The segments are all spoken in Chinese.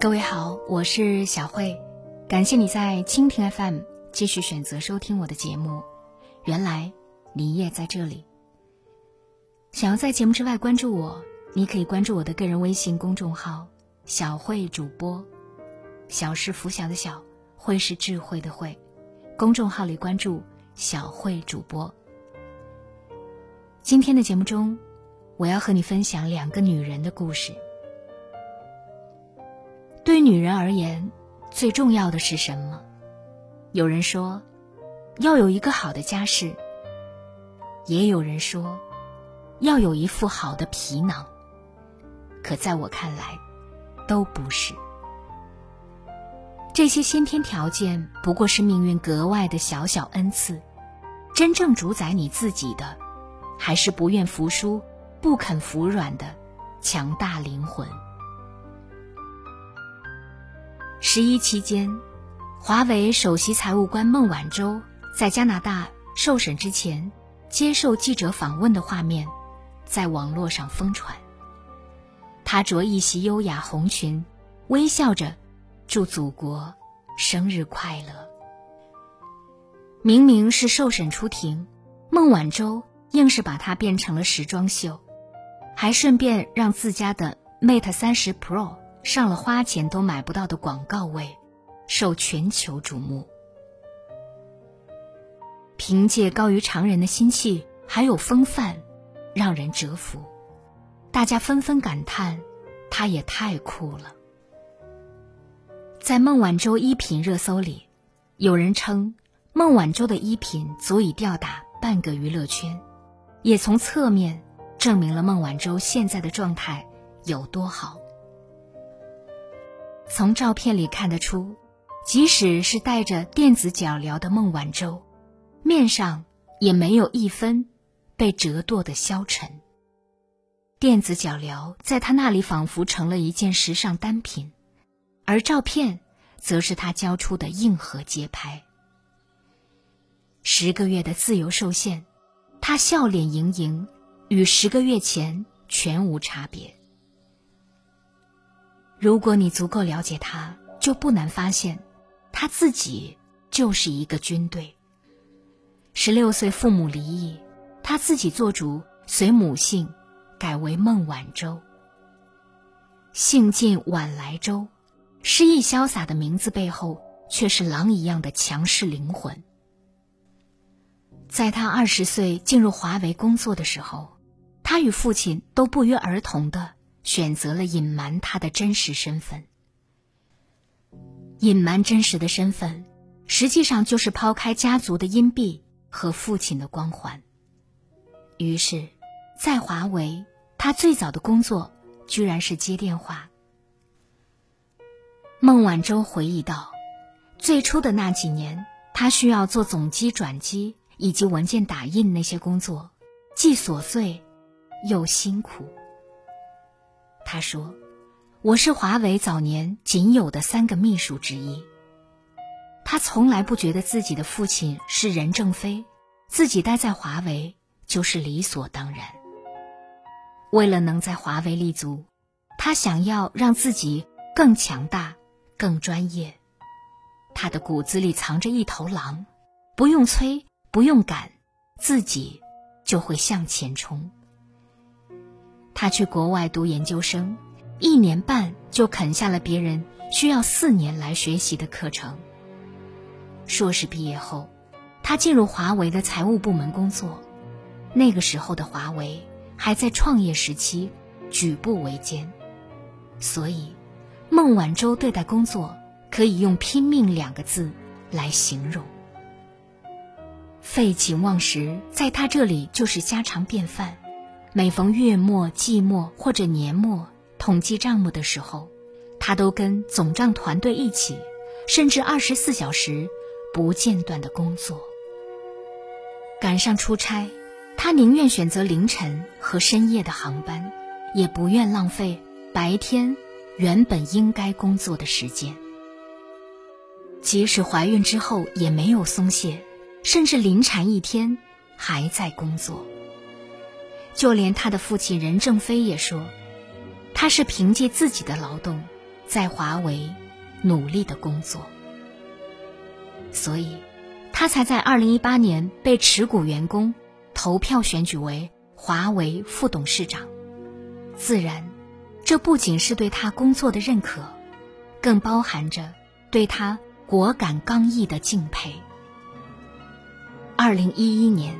各位好，我是小慧，感谢你在蜻蜓 FM 继续选择收听我的节目。原来你也在这里。想要在节目之外关注我，你可以关注我的个人微信公众号“小慧主播”，小是拂晓的小，慧是智慧的慧。公众号里关注“小慧主播”。今天的节目中，我要和你分享两个女人的故事。对女人而言，最重要的是什么？有人说，要有一个好的家世；也有人说，要有一副好的皮囊。可在我看来，都不是。这些先天条件不过是命运格外的小小恩赐，真正主宰你自己的。还是不愿服输、不肯服软的强大灵魂。十一期间，华为首席财务官孟晚舟在加拿大受审之前接受记者访问的画面，在网络上疯传。她着一袭优雅红裙，微笑着祝祖国生日快乐。明明是受审出庭，孟晚舟。硬是把它变成了时装秀，还顺便让自家的 Mate 三十 Pro 上了花钱都买不到的广告位，受全球瞩目。凭借高于常人的心气还有风范，让人折服。大家纷纷感叹，她也太酷了。在孟晚舟衣品热搜里，有人称孟晚舟的衣品足以吊打半个娱乐圈。也从侧面证明了孟晚舟现在的状态有多好。从照片里看得出，即使是戴着电子脚镣的孟晚舟，面上也没有一分被折堕的消沉。电子脚镣在他那里仿佛成了一件时尚单品，而照片则是他交出的硬核街拍。十个月的自由受限。他笑脸盈盈，与十个月前全无差别。如果你足够了解他，就不难发现，他自己就是一个军队。十六岁父母离异，他自己做主随母姓，改为孟晚舟。姓晋晚来舟，诗意潇洒的名字背后，却是狼一样的强势灵魂。在他二十岁进入华为工作的时候，他与父亲都不约而同的选择了隐瞒他的真实身份。隐瞒真实的身份，实际上就是抛开家族的荫蔽和父亲的光环。于是，在华为，他最早的工作居然是接电话。孟晚舟回忆道：“最初的那几年，他需要做总机转机。”以及文件打印那些工作，既琐碎又辛苦。他说：“我是华为早年仅有的三个秘书之一。”他从来不觉得自己的父亲是任正非，自己待在华为就是理所当然。为了能在华为立足，他想要让自己更强大、更专业。他的骨子里藏着一头狼，不用催。不用赶，自己就会向前冲。他去国外读研究生，一年半就啃下了别人需要四年来学习的课程。硕士毕业后，他进入华为的财务部门工作。那个时候的华为还在创业时期，举步维艰，所以孟晚舟对待工作可以用“拼命”两个字来形容。废寝忘食，在他这里就是家常便饭。每逢月末、季末或者年末统计账目的时候，他都跟总账团队一起，甚至二十四小时不间断的工作。赶上出差，他宁愿选择凌晨和深夜的航班，也不愿浪费白天原本应该工作的时间。即使怀孕之后，也没有松懈。甚至临产一天，还在工作。就连他的父亲任正非也说，他是凭借自己的劳动，在华为努力的工作，所以，他才在二零一八年被持股员工投票选举为华为副董事长。自然，这不仅是对他工作的认可，更包含着对他果敢刚毅的敬佩。二零一一年，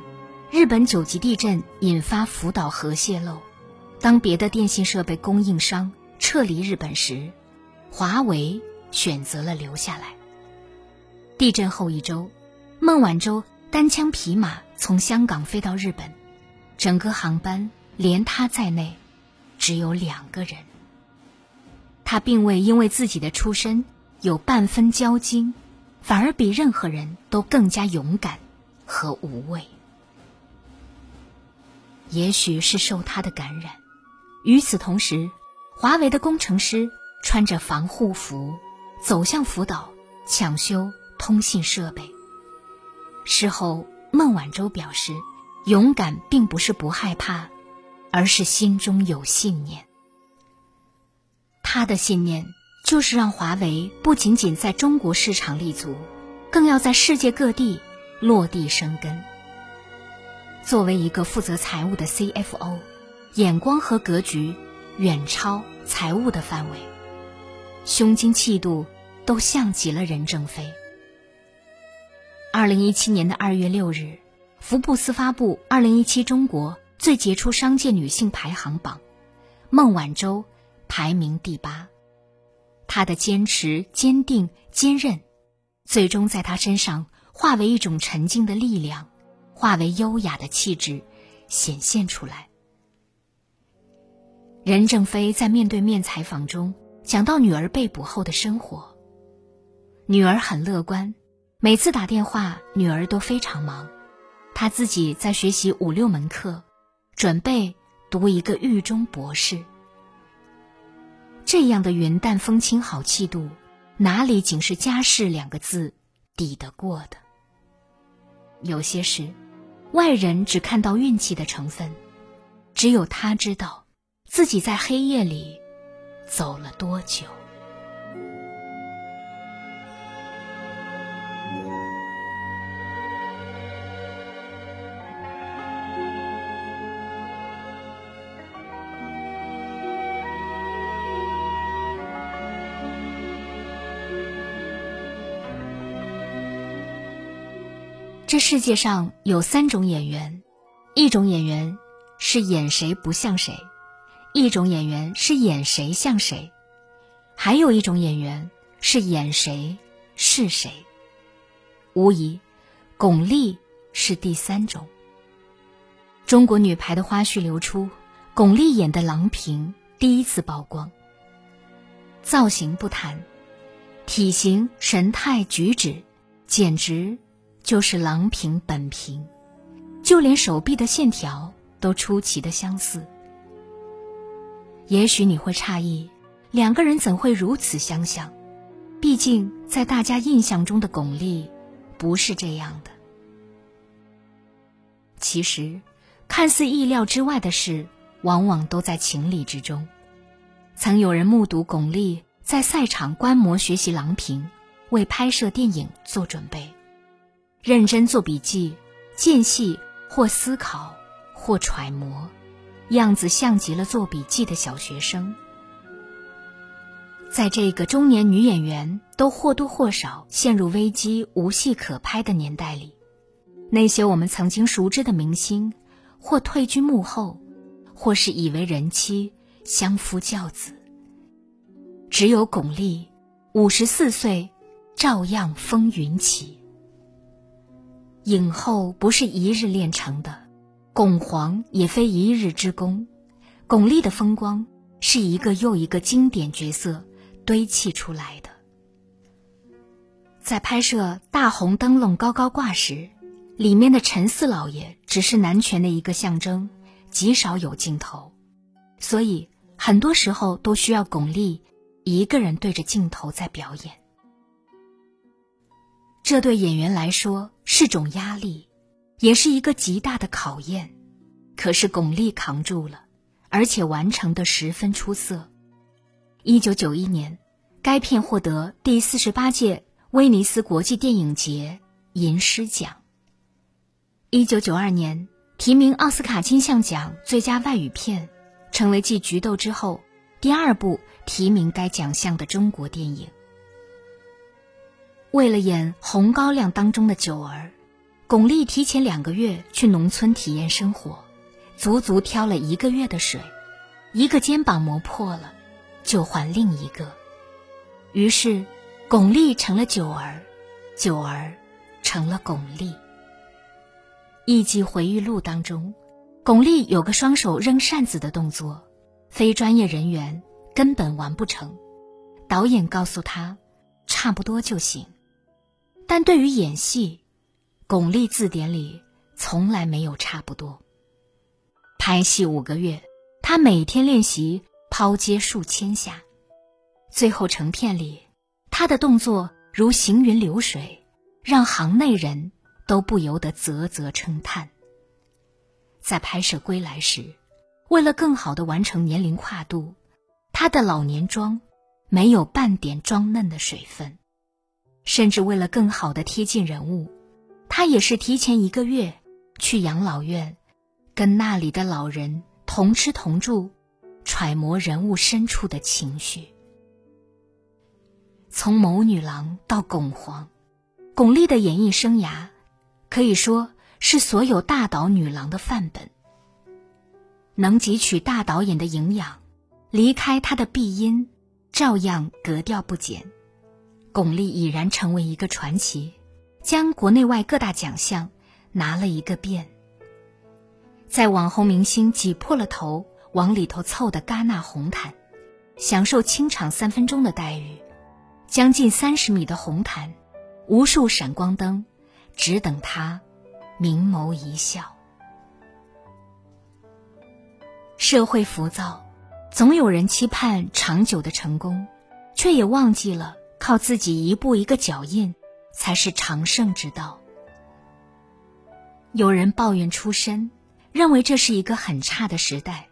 日本九级地震引发福岛核泄漏，当别的电信设备供应商撤离日本时。华为选择了留下来。地震后一周，孟晚舟单枪匹马从香港飞到日本，整个航班连他在内，只有两个人。他并未因为自己的出身有半分骄矜，反而比任何人都更加勇敢和无畏。也许是受他的感染，与此同时，华为的工程师。穿着防护服走向福岛抢修通信设备。事后，孟晚舟表示：“勇敢并不是不害怕，而是心中有信念。他的信念就是让华为不仅仅在中国市场立足，更要在世界各地落地生根。”作为一个负责财务的 CFO，眼光和格局远超财务的范围。胸襟气度都像极了任正非。二零一七年的二月六日，福布斯发布二零一七中国最杰出商界女性排行榜，孟晚舟排名第八。她的坚持、坚定、坚韧，最终在她身上化为一种沉静的力量，化为优雅的气质，显现出来。任正非在面对面采访中。讲到女儿被捕后的生活，女儿很乐观，每次打电话，女儿都非常忙，她自己在学习五六门课，准备读一个狱中博士。这样的云淡风轻、好气度，哪里仅是家事两个字抵得过的？有些事，外人只看到运气的成分，只有他知道，自己在黑夜里。走了多久？世界上有三种演员，一种演员是演谁不像谁。一种演员是演谁像谁，还有一种演员是演谁是谁。无疑，巩俐是第三种。中国女排的花絮流出，巩俐演的郎平第一次曝光。造型不谈，体型、神态、举止，简直就是郎平本平，就连手臂的线条都出奇的相似。也许你会诧异，两个人怎会如此相像？毕竟在大家印象中的巩俐，不是这样的。其实，看似意料之外的事，往往都在情理之中。曾有人目睹巩俐在赛场观摩学习郎平，为拍摄电影做准备，认真做笔记，间隙或思考，或揣摩。样子像极了做笔记的小学生。在这个中年女演员都或多或少陷入危机、无戏可拍的年代里，那些我们曾经熟知的明星，或退居幕后，或是已为人妻、相夫教子，只有巩俐，五十四岁，照样风云起。影后不是一日练成的。巩皇也非一日之功，巩俐的风光是一个又一个经典角色堆砌出来的。在拍摄大红灯笼高高挂时，里面的陈四老爷只是男权的一个象征，极少有镜头，所以很多时候都需要巩俐一个人对着镜头在表演。这对演员来说是种压力。也是一个极大的考验，可是巩俐扛住了，而且完成的十分出色。一九九一年，该片获得第四十八届威尼斯国际电影节银狮奖。一九九二年提名奥斯卡金像奖最佳外语片，成为继《菊豆》之后第二部提名该奖项的中国电影。为了演《红高粱》当中的九儿，巩俐提前两个月去农村体验生活，足足挑了一个月的水，一个肩膀磨破了，就换另一个，于是巩俐成了九儿，九儿成了巩俐。艺伎回忆录当中，巩俐有个双手扔扇子的动作，非专业人员根本完不成。导演告诉他，差不多就行。但对于演戏，巩俐字典里从来没有差不多。拍戏五个月，她每天练习抛接数千下，最后成片里，她的动作如行云流水，让行内人。都不由得啧啧称叹。在拍摄《归来》时，为了更好的完成年龄跨度，她的老年妆没有半点妆嫩的水分，甚至为了更好的贴近人物，她也是提前一个月去养老院，跟那里的老人同吃同住，揣摩人物深处的情绪。从谋女郎到巩皇，巩俐的演艺生涯。可以说是所有大导女郎的范本。能汲取大导演的营养，离开他的碧音，照样格调不减。巩俐已然成为一个传奇，将国内外各大奖项拿了一个遍。在网红明星挤破了头往里头凑的戛纳红毯，享受清场三分钟的待遇，将近三十米的红毯，无数闪光灯。只等他明眸一笑。社会浮躁，总有人期盼长久的成功，却也忘记了靠自己一步一个脚印才是长胜之道。有人抱怨出身，认为这是一个很差的时代，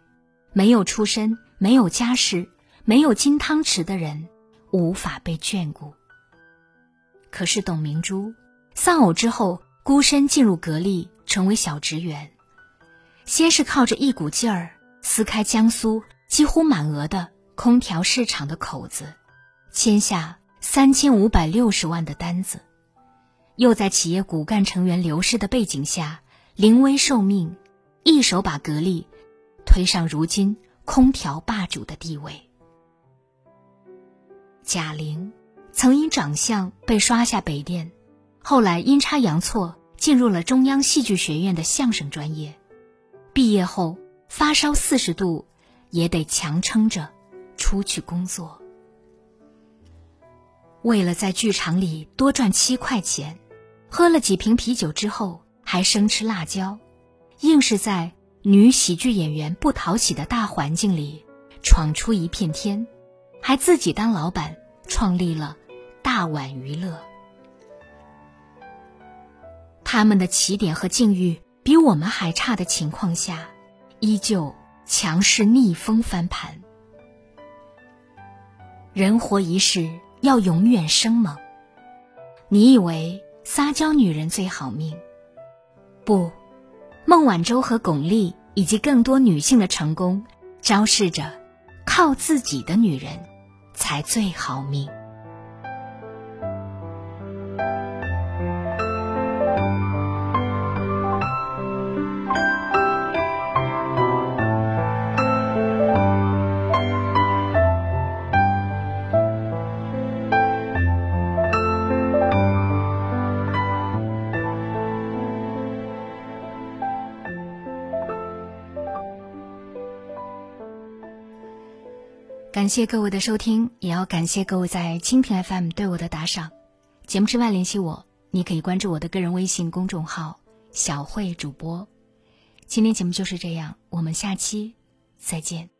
没有出身、没有家世、没有金汤匙的人无法被眷顾。可是董明珠。丧偶之后，孤身进入格力，成为小职员。先是靠着一股劲儿撕开江苏几乎满额的空调市场的口子，签下三千五百六十万的单子；又在企业骨干成员流失的背景下，临危受命，一手把格力推上如今空调霸主的地位。贾玲曾因长相被刷下北电。后来阴差阳错进入了中央戏剧学院的相声专业，毕业后发烧四十度，也得强撑着出去工作。为了在剧场里多赚七块钱，喝了几瓶啤酒之后还生吃辣椒，硬是在女喜剧演员不讨喜的大环境里闯出一片天，还自己当老板创立了大碗娱乐。他们的起点和境遇比我们还差的情况下，依旧强势逆风翻盘。人活一世，要永远生猛。你以为撒娇女人最好命？不，孟晚舟和巩俐以及更多女性的成功，昭示着靠自己的女人才最好命。感谢各位的收听，也要感谢各位在蜻蜓 FM 对我的打赏。节目之外联系我，你可以关注我的个人微信公众号“小慧主播”。今天节目就是这样，我们下期再见。